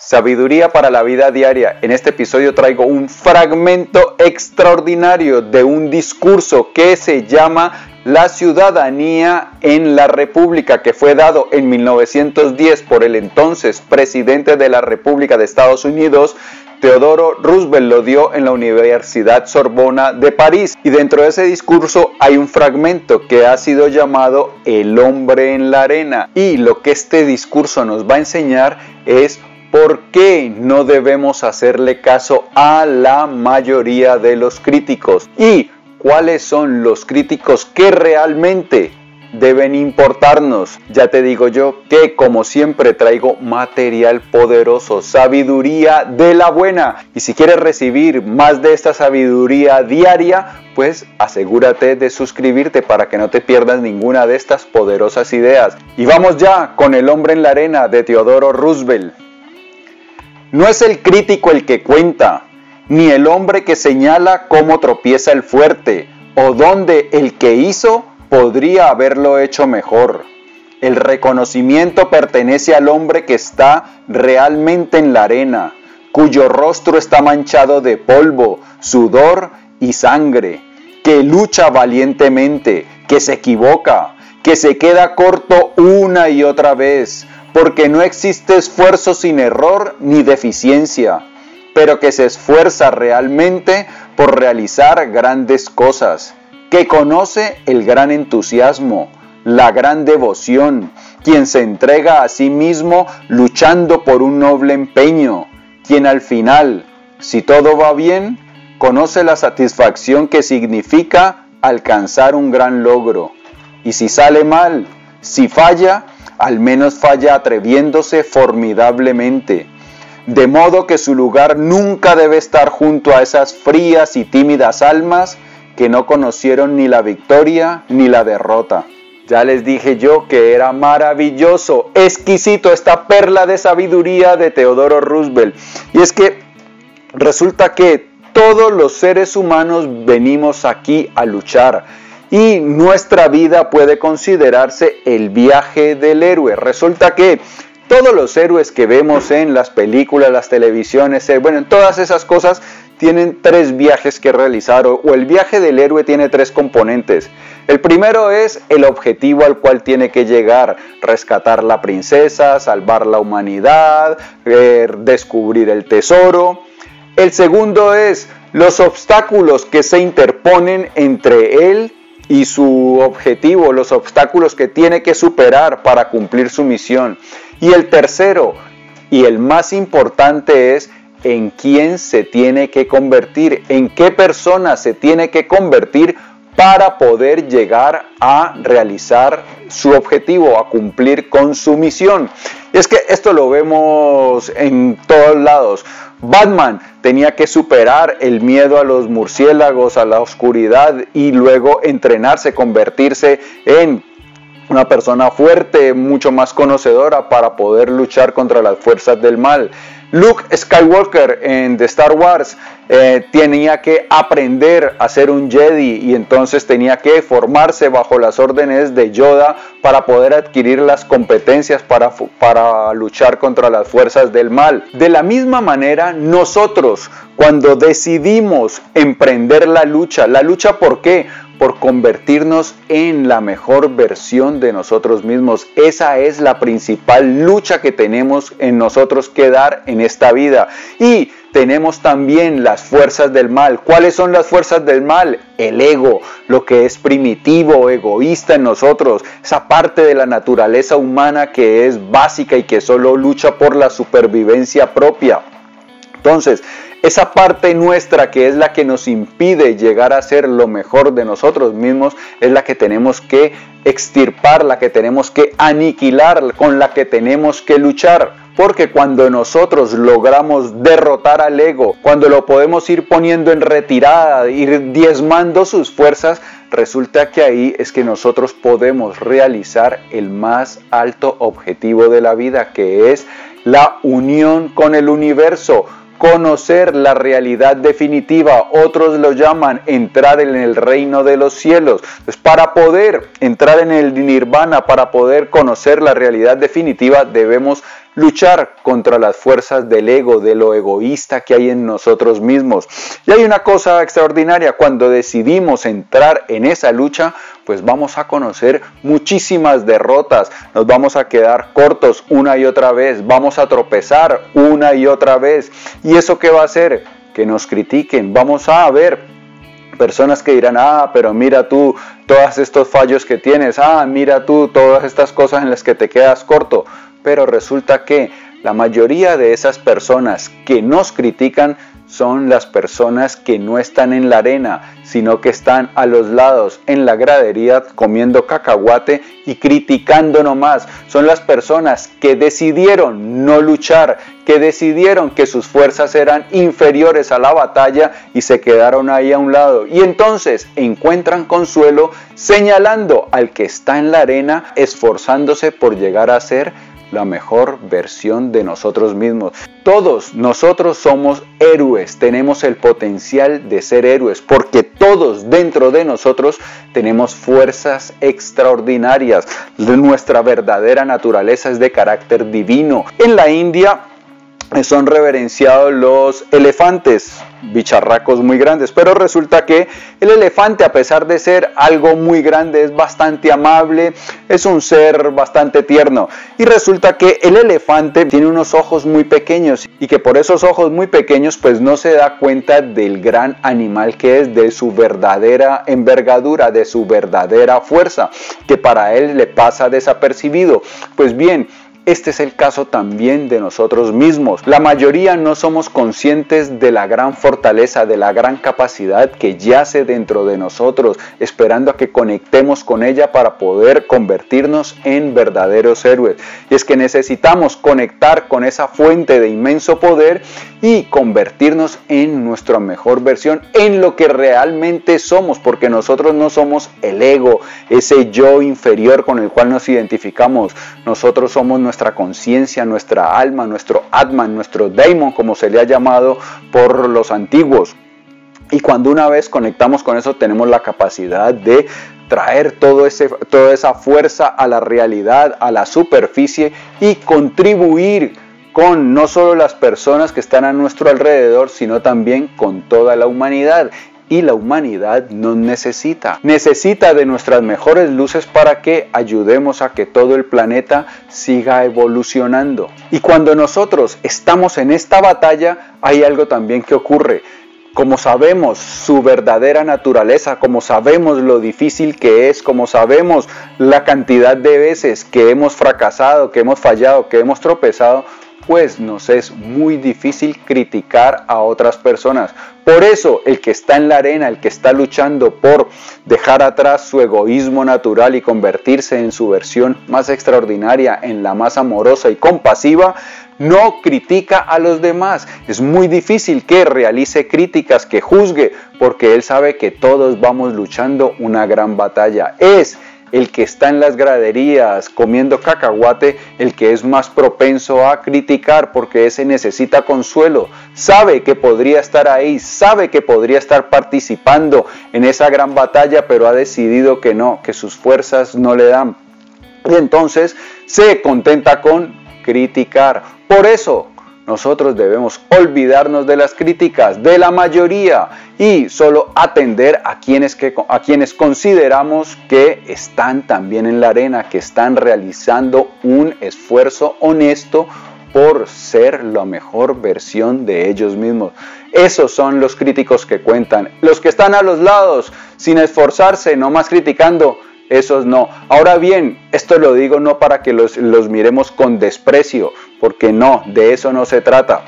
Sabiduría para la vida diaria. En este episodio traigo un fragmento extraordinario de un discurso que se llama La ciudadanía en la República, que fue dado en 1910 por el entonces presidente de la República de Estados Unidos, Teodoro Roosevelt. Lo dio en la Universidad Sorbona de París. Y dentro de ese discurso hay un fragmento que ha sido llamado El hombre en la arena. Y lo que este discurso nos va a enseñar es ¿Por qué no debemos hacerle caso a la mayoría de los críticos? ¿Y cuáles son los críticos que realmente deben importarnos? Ya te digo yo que como siempre traigo material poderoso, sabiduría de la buena. Y si quieres recibir más de esta sabiduría diaria, pues asegúrate de suscribirte para que no te pierdas ninguna de estas poderosas ideas. Y vamos ya con El hombre en la arena de Teodoro Roosevelt. No es el crítico el que cuenta, ni el hombre que señala cómo tropieza el fuerte, o dónde el que hizo podría haberlo hecho mejor. El reconocimiento pertenece al hombre que está realmente en la arena, cuyo rostro está manchado de polvo, sudor y sangre, que lucha valientemente, que se equivoca, que se queda corto una y otra vez, porque no existe esfuerzo sin error ni deficiencia, pero que se esfuerza realmente por realizar grandes cosas, que conoce el gran entusiasmo, la gran devoción, quien se entrega a sí mismo luchando por un noble empeño, quien al final, si todo va bien, conoce la satisfacción que significa alcanzar un gran logro. Y si sale mal, si falla, al menos falla atreviéndose formidablemente, de modo que su lugar nunca debe estar junto a esas frías y tímidas almas que no conocieron ni la victoria ni la derrota. Ya les dije yo que era maravilloso, exquisito esta perla de sabiduría de Teodoro Roosevelt. Y es que resulta que todos los seres humanos venimos aquí a luchar y nuestra vida puede considerarse el viaje del héroe. Resulta que todos los héroes que vemos en las películas, las televisiones, eh, bueno, en todas esas cosas tienen tres viajes que realizar o, el viaje del héroe tiene tres componentes. El primero es el objetivo al cual tiene que llegar, rescatar la princesa, salvar la humanidad, descubrir el tesoro. El segundo es los obstáculos que se interponen entre él y su objetivo, los obstáculos que tiene que superar para cumplir su misión. Y el tercero, y el más importante es en quién se tiene que convertir, en qué persona se tiene que convertir para poder llegar a realizar su objetivo, a cumplir con su misión. Y es que esto lo vemos en todos lados. Batman tenía que superar el miedo a los murciélagos, a la oscuridad y luego entrenarse, convertirse en una persona fuerte, mucho más conocedora para poder luchar contra las fuerzas del mal. Luke Skywalker en The Star Wars eh, tenía que aprender a ser un Jedi y entonces tenía que formarse bajo las órdenes de Yoda para poder adquirir las competencias para, para luchar contra las fuerzas del mal. De la misma manera, nosotros cuando decidimos emprender la lucha, la lucha ¿por qué? Por convertirnos en la mejor versión de nosotros mismos. Esa es la principal lucha que tenemos en nosotros que dar en esta vida. Y tenemos también las fuerzas del mal. ¿Cuáles son las fuerzas del mal? El ego, lo que es primitivo, egoísta en nosotros, esa parte de la naturaleza humana que es básica y que solo lucha por la supervivencia propia. Entonces, esa parte nuestra que es la que nos impide llegar a ser lo mejor de nosotros mismos es la que tenemos que extirpar, la que tenemos que aniquilar, con la que tenemos que luchar. Porque cuando nosotros logramos derrotar al ego, cuando lo podemos ir poniendo en retirada, ir diezmando sus fuerzas, resulta que ahí es que nosotros podemos realizar el más alto objetivo de la vida, que es la unión con el universo, conocer la realidad definitiva. Otros lo llaman entrar en el reino de los cielos. Pues para poder entrar en el nirvana, para poder conocer la realidad definitiva, debemos luchar contra las fuerzas del ego, de lo egoísta que hay en nosotros mismos. Y hay una cosa extraordinaria, cuando decidimos entrar en esa lucha, pues vamos a conocer muchísimas derrotas, nos vamos a quedar cortos una y otra vez, vamos a tropezar una y otra vez. ¿Y eso qué va a hacer? Que nos critiquen, vamos a ver personas que dirán, ah, pero mira tú todos estos fallos que tienes, ah, mira tú todas estas cosas en las que te quedas corto. Pero resulta que la mayoría de esas personas que nos critican son las personas que no están en la arena, sino que están a los lados en la gradería comiendo cacahuate y criticando nomás. Son las personas que decidieron no luchar, que decidieron que sus fuerzas eran inferiores a la batalla y se quedaron ahí a un lado. Y entonces encuentran consuelo señalando al que está en la arena, esforzándose por llegar a ser la mejor versión de nosotros mismos. Todos nosotros somos héroes, tenemos el potencial de ser héroes, porque todos dentro de nosotros tenemos fuerzas extraordinarias. Nuestra verdadera naturaleza es de carácter divino. En la India son reverenciados los elefantes, bicharracos muy grandes, pero resulta que el elefante a pesar de ser algo muy grande es bastante amable, es un ser bastante tierno y resulta que el elefante tiene unos ojos muy pequeños y que por esos ojos muy pequeños pues no se da cuenta del gran animal que es, de su verdadera envergadura, de su verdadera fuerza, que para él le pasa desapercibido. Pues bien, este es el caso también de nosotros mismos. La mayoría no somos conscientes de la gran fortaleza, de la gran capacidad que yace dentro de nosotros, esperando a que conectemos con ella para poder convertirnos en verdaderos héroes. Y es que necesitamos conectar con esa fuente de inmenso poder y convertirnos en nuestra mejor versión, en lo que realmente somos, porque nosotros no somos el ego, ese yo inferior con el cual nos identificamos. Nosotros somos nuestra nuestra conciencia, nuestra alma, nuestro Atman, nuestro Daimon, como se le ha llamado por los antiguos. Y cuando una vez conectamos con eso, tenemos la capacidad de traer todo ese, toda esa fuerza a la realidad, a la superficie y contribuir con no solo las personas que están a nuestro alrededor, sino también con toda la humanidad y la humanidad nos necesita. Necesita de nuestras mejores luces para que ayudemos a que todo el planeta siga evolucionando. Y cuando nosotros estamos en esta batalla, hay algo también que ocurre. Como sabemos su verdadera naturaleza, como sabemos lo difícil que es, como sabemos la cantidad de veces que hemos fracasado, que hemos fallado, que hemos tropezado, pues nos es muy difícil criticar a otras personas. Por eso el que está en la arena, el que está luchando por dejar atrás su egoísmo natural y convertirse en su versión más extraordinaria, en la más amorosa y compasiva, no critica a los demás. Es muy difícil que realice críticas, que juzgue, porque él sabe que todos vamos luchando una gran batalla. Es el que está en las graderías comiendo cacahuate, el que es más propenso a criticar porque ese necesita consuelo, sabe que podría estar ahí, sabe que podría estar participando en esa gran batalla, pero ha decidido que no, que sus fuerzas no le dan. Y entonces se contenta con criticar. Por eso, nosotros debemos olvidarnos de las críticas de la mayoría y solo atender a quienes, que, a quienes consideramos que están también en la arena, que están realizando un esfuerzo honesto por ser la mejor versión de ellos mismos. Esos son los críticos que cuentan. Los que están a los lados, sin esforzarse, no más criticando, esos no. Ahora bien, esto lo digo no para que los, los miremos con desprecio, porque no, de eso no se trata.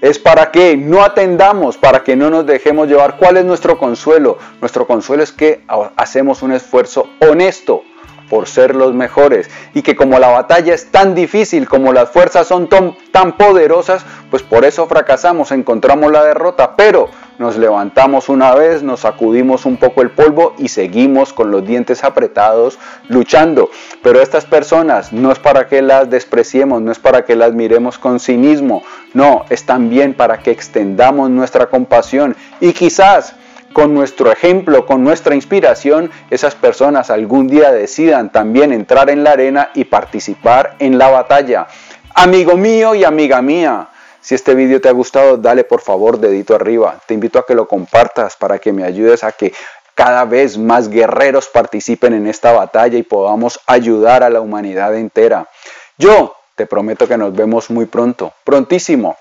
Es para que no atendamos, para que no nos dejemos llevar. ¿Cuál es nuestro consuelo? Nuestro consuelo es que hacemos un esfuerzo honesto por ser los mejores. Y que como la batalla es tan difícil, como las fuerzas son tan, poderosas, pues por eso fracasamos, encontramos la derrota, pero nos levantamos una vez, nos sacudimos un poco el polvo y seguimos con los dientes apretados luchando. Pero estas personas no es para que las despreciemos, no es para que las miremos con cinismo, no, es también para que extendamos nuestra compasión. Y quizás con nuestro ejemplo, con nuestra inspiración, esas personas algún día decidan también entrar en la arena y participar en la batalla. Amigo mío y amiga mía, si este vídeo te ha gustado, dale por favor dedito arriba. Te invito a que lo compartas para que me ayudes a que cada vez más guerreros participen en esta batalla y podamos ayudar a la humanidad entera. Yo te prometo que nos vemos muy pronto, prontísimo.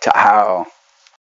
Chao.